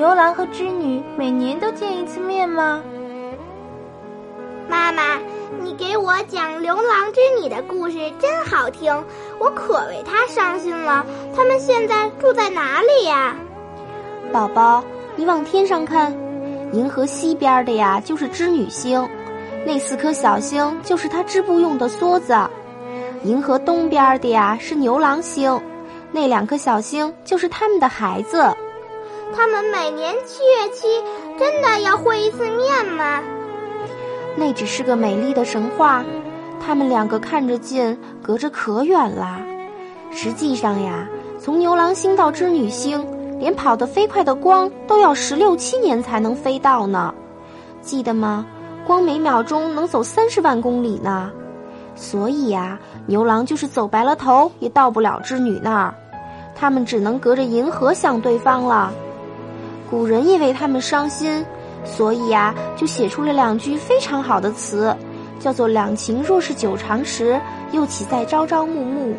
牛郎和织女每年都见一次面吗？妈妈，你给我讲牛郎织女的故事真好听，我可为他伤心了。他们现在住在哪里呀？宝宝，你往天上看，银河西边的呀就是织女星，那四颗小星就是他织布用的梭子；银河东边的呀是牛郎星，那两颗小星就是他们的孩子。他们每年七月七真的要会一次面吗？那只是个美丽的神话，他们两个看着近，隔着可远啦。实际上呀，从牛郎星到织女星，连跑得飞快的光都要十六七年才能飞到呢。记得吗？光每秒钟能走三十万公里呢。所以呀，牛郎就是走白了头也到不了织女那儿，他们只能隔着银河想对方了。古人也为他们伤心。所以啊，就写出了两句非常好的词，叫做“两情若是久长时，又岂在朝朝暮暮”。